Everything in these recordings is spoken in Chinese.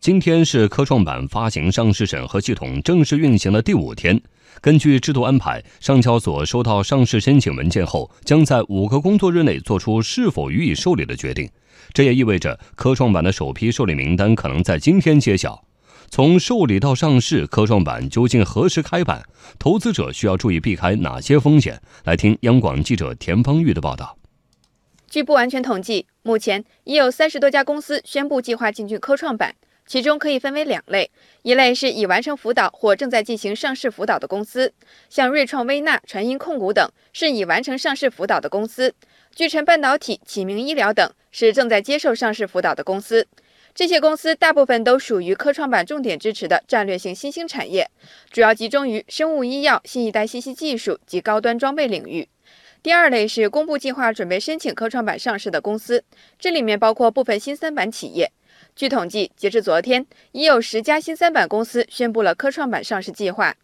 今天是科创板发行上市审核系统正式运行的第五天。根据制度安排，上交所收到上市申请文件后，将在五个工作日内做出是否予以受理的决定。这也意味着科创板的首批受理名单可能在今天揭晓。从受理到上市，科创板究竟何时开板？投资者需要注意避开哪些风险？来听央广记者田方玉的报道。据不完全统计，目前已有三十多家公司宣布计划进军科创板。其中可以分为两类，一类是已完成辅导或正在进行上市辅导的公司，像瑞创微纳、传音控股等是已完成上市辅导的公司；聚成半导体、启明医疗等是正在接受上市辅导的公司。这些公司大部分都属于科创板重点支持的战略性新兴产业，主要集中于生物医药、新一代信息技术及高端装备领域。第二类是公布计划准备申请科创板上市的公司，这里面包括部分新三板企业。据统计，截至昨天，已有十家新三板公司宣布了科创板上市计划。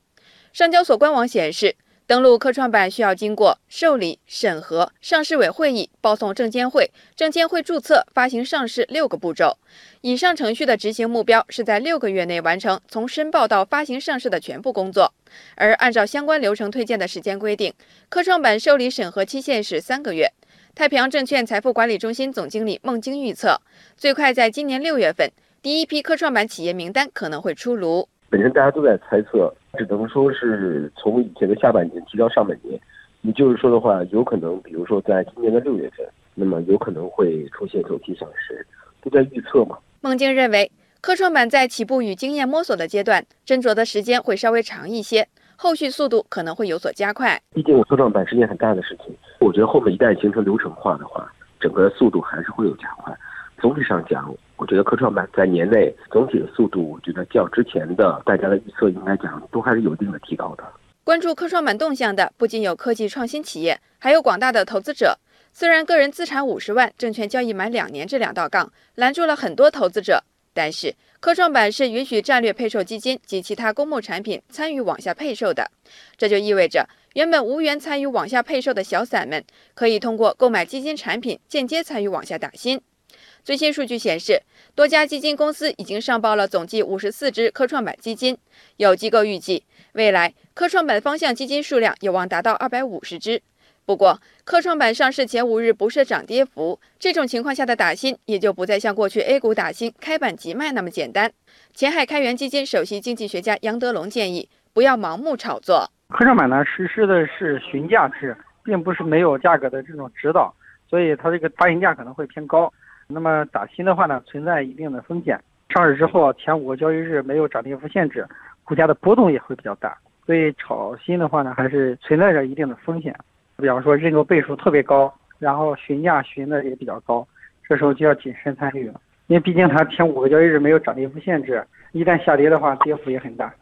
上交所官网显示，登陆科创板需要经过受理、审核、上市委会议、报送证监会、证监会注册、发行上市六个步骤。以上程序的执行目标是在六个月内完成从申报到发行上市的全部工作。而按照相关流程推荐的时间规定，科创板受理审核期限是三个月。太平洋证券财富管理中心总经理孟京预测，最快在今年六月份，第一批科创板企业名单可能会出炉。本身大家都在猜测，只能说是从以前的下半年提到上半年，也就是说的话，有可能，比如说在今年的六月份，那么有可能会出现首批上市，都在预测嘛。孟京认为，科创板在起步与经验摸索的阶段，斟酌的时间会稍微长一些。后续速度可能会有所加快，毕竟科创板是件很大的事情。我觉得后面一旦形成流程化的话，整个速度还是会有加快。总体上讲，我觉得科创板在年内总体的速度，我觉得较之前的大家的预测应该讲都还是有一定的提高的。关注科创板动向的不仅有科技创新企业，还有广大的投资者。虽然个人资产五十万，证券交易满两年这两道杠拦住了很多投资者。但是，科创板是允许战略配售基金及其他公募产品参与往下配售的，这就意味着原本无缘参与往下配售的小散们，可以通过购买基金产品间接参与往下打新。最新数据显示，多家基金公司已经上报了总计五十四只科创板基金，有机构预计，未来科创板方向基金数量有望达到二百五十只。不过，科创板上市前五日不设涨跌幅，这种情况下的打新也就不再像过去 A 股打新开板即卖那么简单。前海开源基金首席经济学家杨德龙建议，不要盲目炒作。科创板呢实施的是询价制，并不是没有价格的这种指导，所以它这个发行价可能会偏高。那么打新的话呢，存在一定的风险。上市之后前五个交易日没有涨跌幅限制，股价的波动也会比较大，所以炒新的话呢，还是存在着一定的风险。比方说认购倍数特别高，然后询价询的也比较高，这时候就要谨慎参与了，因为毕竟它前五个交易日没有涨跌幅限制，一旦下跌的话，跌幅也很大。